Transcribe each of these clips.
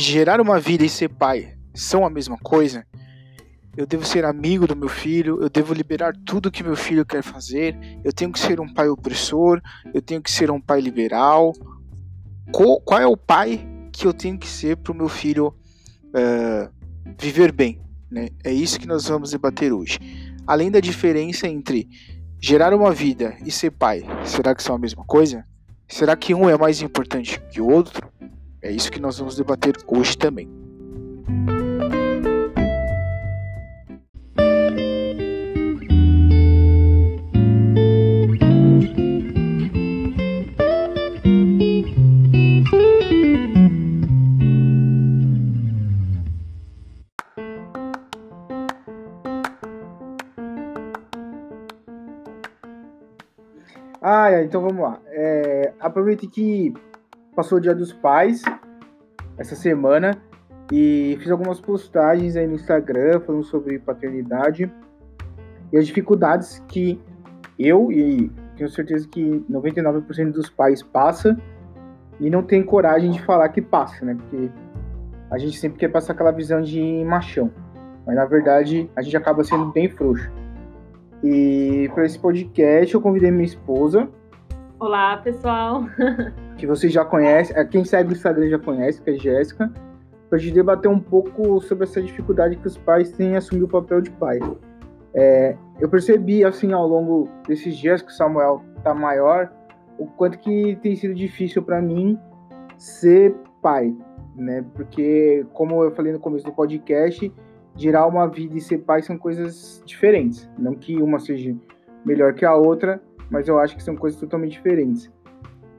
gerar uma vida e ser pai são a mesma coisa? Eu devo ser amigo do meu filho, eu devo liberar tudo que meu filho quer fazer, eu tenho que ser um pai opressor, eu tenho que ser um pai liberal. Qual, qual é o pai que eu tenho que ser para o meu filho uh, viver bem? Né? É isso que nós vamos debater hoje. Além da diferença entre gerar uma vida e ser pai, será que são a mesma coisa? Será que um é mais importante que o outro? É isso que nós vamos debater hoje também. Ah, então vamos lá. É, aproveite que passou o Dia dos Pais essa semana e fiz algumas postagens aí no Instagram falando sobre paternidade e as dificuldades que eu e tenho certeza que 99% dos pais passa e não tem coragem de falar que passa, né? Porque a gente sempre quer passar aquela visão de machão, mas na verdade a gente acaba sendo bem frouxo. E para esse podcast eu convidei minha esposa. Olá, pessoal. que você já conhece, é, quem segue o Instagram já conhece, que é Jéssica, para a gente debater um pouco sobre essa dificuldade que os pais têm em assumir o papel de pai. É, eu percebi, assim, ao longo desses dias que o Samuel tá maior, o quanto que tem sido difícil para mim ser pai, né? Porque, como eu falei no começo do podcast, gerar uma vida e ser pai são coisas diferentes. Não que uma seja melhor que a outra, mas eu acho que são coisas totalmente diferentes.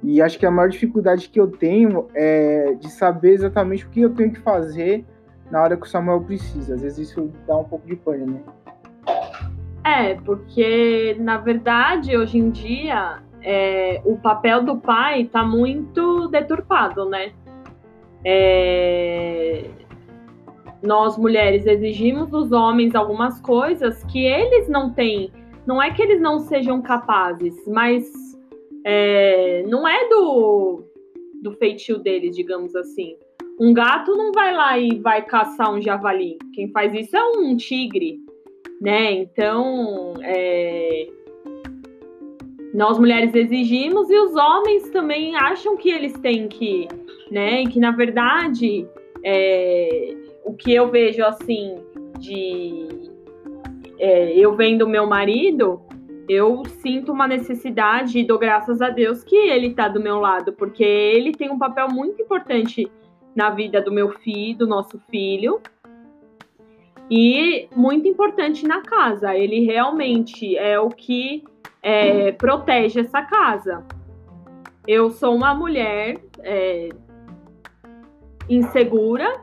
E acho que a maior dificuldade que eu tenho é de saber exatamente o que eu tenho que fazer na hora que o Samuel precisa. Às vezes isso dá um pouco de pânico, né? É, porque na verdade hoje em dia é, o papel do pai está muito deturpado, né? É, nós mulheres exigimos dos homens algumas coisas que eles não têm. Não é que eles não sejam capazes, mas é, não é do, do feitio deles, digamos assim. Um gato não vai lá e vai caçar um javali. Quem faz isso é um tigre, né? Então, é, nós mulheres exigimos e os homens também acham que eles têm que, né? E que na verdade é, o que eu vejo assim de é, eu vendo meu marido, eu sinto uma necessidade e dou graças a Deus que ele está do meu lado, porque ele tem um papel muito importante na vida do meu filho, do nosso filho, e muito importante na casa. Ele realmente é o que é, protege essa casa. Eu sou uma mulher é, insegura,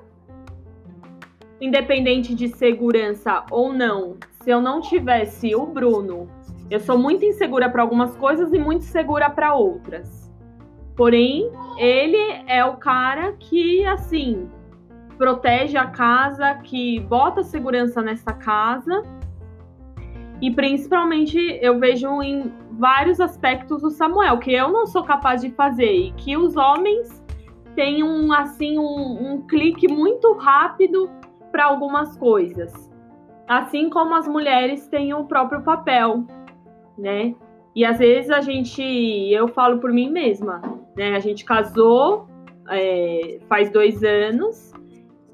independente de segurança ou não, se eu não tivesse o Bruno, eu sou muito insegura para algumas coisas e muito segura para outras. Porém, ele é o cara que, assim, protege a casa, que bota segurança nessa casa. E principalmente eu vejo em vários aspectos o Samuel, que eu não sou capaz de fazer e que os homens têm um assim um, um clique muito rápido para algumas coisas. Assim como as mulheres têm o próprio papel, né? E às vezes a gente, eu falo por mim mesma, né? A gente casou é, faz dois anos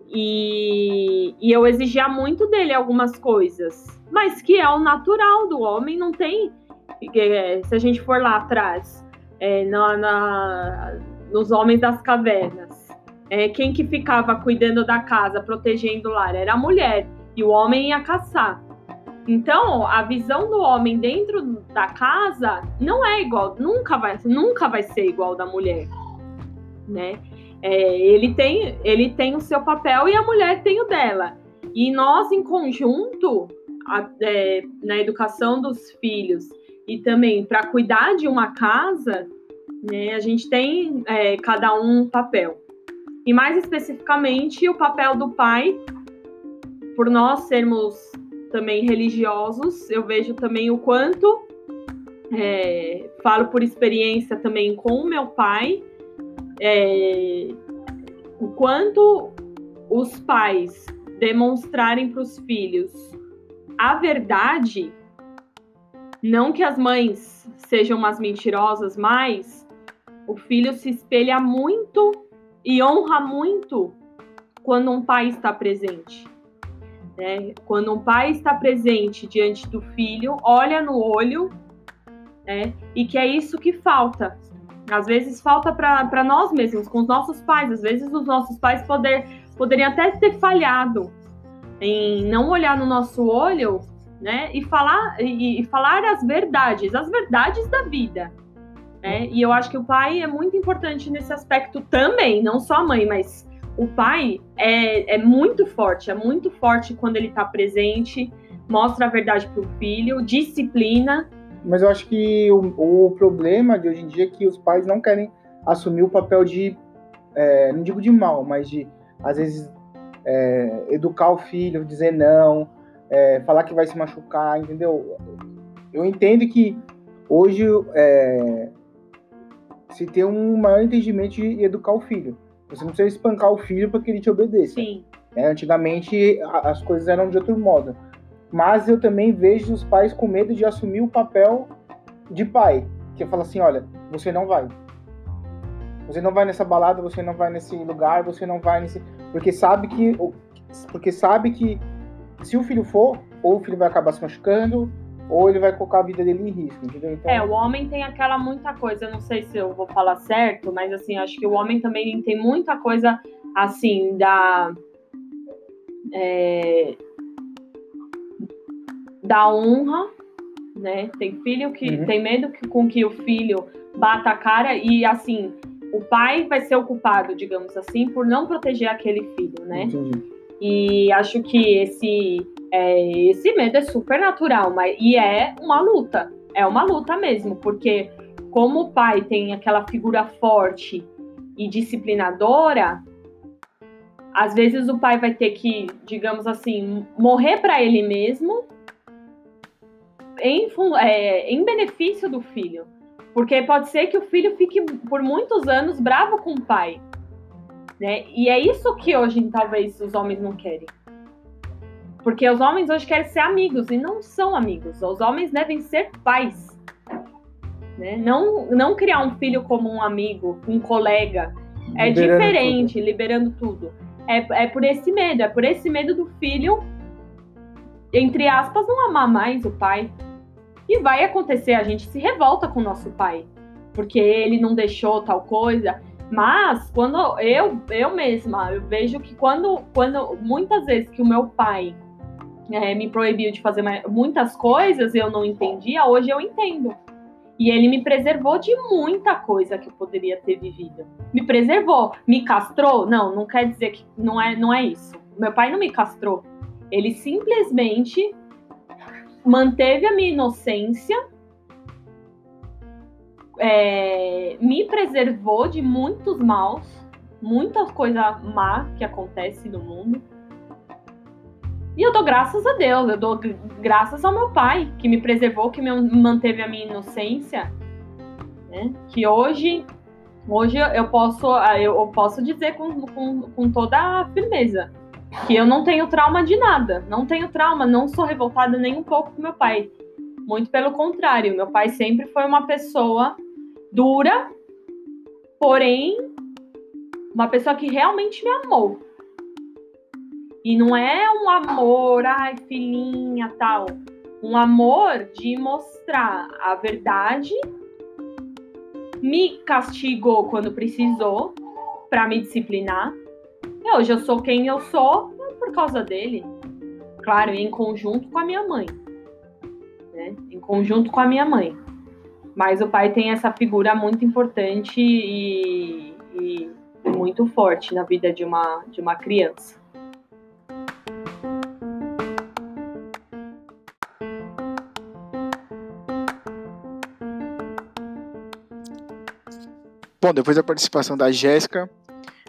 e, e eu exigia muito dele algumas coisas, mas que é o natural do homem, não tem. É, se a gente for lá atrás, é, na, na, nos homens das cavernas, é, quem que ficava cuidando da casa, protegendo o lar? Era a mulher. E o homem ia caçar. Então, a visão do homem dentro da casa não é igual, nunca vai, nunca vai ser igual da mulher, né? É, ele tem, ele tem o seu papel e a mulher tem o dela. E nós, em conjunto, a, é, na educação dos filhos e também para cuidar de uma casa, né, a gente tem é, cada um um papel. E mais especificamente, o papel do pai, por nós sermos também religiosos, eu vejo também o quanto, é, falo por experiência também com o meu pai, é, o quanto os pais demonstrarem para os filhos a verdade, não que as mães sejam umas mentirosas, mas o filho se espelha muito e honra muito quando um pai está presente. Né? Quando um pai está presente diante do filho, olha no olho, né? e que é isso que falta. Às vezes falta para nós mesmos, com os nossos pais. Às vezes os nossos pais poder, poderiam até ter falhado em não olhar no nosso olho né? e, falar, e, e falar as verdades, as verdades da vida. Né? E eu acho que o pai é muito importante nesse aspecto também, não só a mãe, mas o pai é, é muito forte, é muito forte quando ele está presente, mostra a verdade para o filho, disciplina. Mas eu acho que o, o, problema de hoje em dia é que os pais não querem assumir o papel de, é, não digo de mal, mas de, às vezes, é, educar o filho, dizer não, é, falar que vai se machucar, entendeu? Eu entendo que hoje é, se tem um maior entendimento de educar o filho. Você não precisa espancar o filho para que ele te obedeça. Sim. É, antigamente as coisas eram de outro modo. Mas eu também vejo os pais com medo de assumir o papel de pai. Que fala assim, olha, você não vai. Você não vai nessa balada, você não vai nesse lugar, você não vai nesse... Porque sabe que... Porque sabe que se o filho for, ou o filho vai acabar se machucando, ou ele vai colocar a vida dele em risco, entendeu? Então... É, o homem tem aquela muita coisa, eu não sei se eu vou falar certo, mas assim, acho que o homem também tem muita coisa assim da é, da honra, né? Tem filho que uhum. tem medo que, com que o filho bata a cara e assim o pai vai ser o culpado, digamos assim, por não proteger aquele filho, né? Entendi. E acho que esse é, esse medo é super natural, mas e é uma luta, é uma luta mesmo, porque como o pai tem aquela figura forte e disciplinadora, às vezes o pai vai ter que, digamos assim, morrer para ele mesmo em, é, em benefício do filho. Porque pode ser que o filho fique por muitos anos bravo com o pai. Né? E é isso que hoje talvez os homens não querem. Porque os homens hoje querem ser amigos e não são amigos. Os homens devem ser pais. Né? Não, não criar um filho como um amigo, um colega. É liberando diferente, tudo. liberando tudo. É, é por esse medo, é por esse medo do filho, entre aspas, não amar mais o pai. E vai acontecer, a gente se revolta com o nosso pai, porque ele não deixou tal coisa. Mas quando eu, eu mesma, eu vejo que quando, quando muitas vezes que o meu pai é, me proibiu de fazer muitas coisas, eu não entendia, hoje eu entendo. E ele me preservou de muita coisa que eu poderia ter vivido. Me preservou, me castrou? Não, não quer dizer que não é, não é isso. Meu pai não me castrou. Ele simplesmente manteve a minha inocência é, me preservou de muitos maus, muita coisa má que acontece no mundo. E eu dou graças a Deus, eu dou graças ao meu pai, que me preservou, que me manteve a minha inocência. Né? Que hoje, hoje eu posso, eu posso dizer com, com, com toda a firmeza que eu não tenho trauma de nada. Não tenho trauma, não sou revoltada nem um pouco com meu pai. Muito pelo contrário, meu pai sempre foi uma pessoa dura, porém uma pessoa que realmente me amou. E não é um amor, ai, filhinha, tal. Um amor de mostrar a verdade. Me castigou quando precisou para me disciplinar. E hoje eu sou quem eu sou por causa dele. Claro, em conjunto com a minha mãe. Né? Em conjunto com a minha mãe. Mas o pai tem essa figura muito importante e, e muito forte na vida de uma, de uma criança. Bom, depois da participação da Jéssica,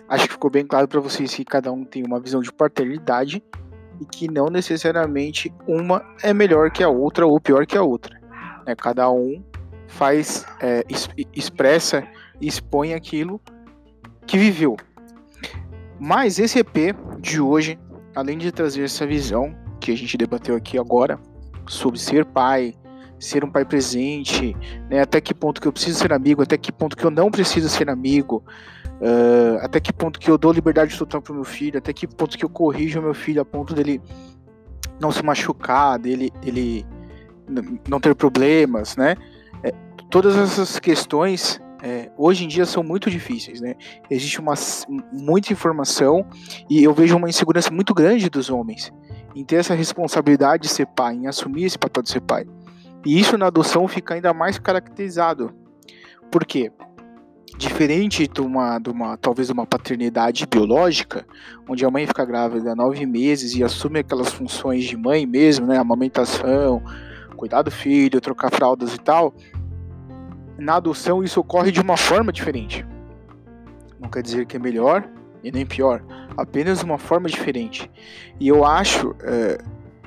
acho que ficou bem claro para vocês que cada um tem uma visão de paternidade e que não necessariamente uma é melhor que a outra ou pior que a outra. Né? Cada um faz, é, expressa e expõe aquilo que viveu. Mas esse EP de hoje, além de trazer essa visão que a gente debateu aqui agora sobre ser pai, ser um pai presente, né, até que ponto que eu preciso ser amigo, até que ponto que eu não preciso ser amigo, uh, até que ponto que eu dou liberdade total para meu filho, até que ponto que eu corrijo meu filho a ponto dele não se machucar, dele, dele não ter problemas, né? É, todas essas questões é, hoje em dia são muito difíceis, né? Existe uma, muita informação e eu vejo uma insegurança muito grande dos homens em ter essa responsabilidade de ser pai, em assumir esse papel de ser pai. E isso na adoção fica ainda mais caracterizado. Por quê? Diferente de uma, de uma talvez uma paternidade biológica, onde a mãe fica grávida nove meses e assume aquelas funções de mãe mesmo, né? Amamentação, cuidar do filho, trocar fraldas e tal. Na adoção isso ocorre de uma forma diferente. Não quer dizer que é melhor e nem pior, apenas uma forma diferente. E eu acho é,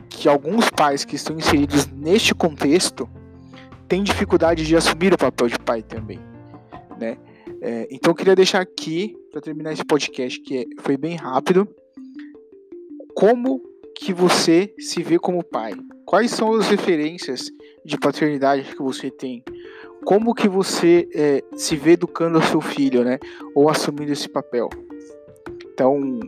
que alguns pais que estão inseridos neste contexto têm dificuldade de assumir o papel de pai também, né? É, então eu queria deixar aqui para terminar esse podcast que é, foi bem rápido, como que você se vê como pai? Quais são as referências de paternidade que você tem? Como que você é, se vê educando o seu filho, né? Ou assumindo esse papel? Então,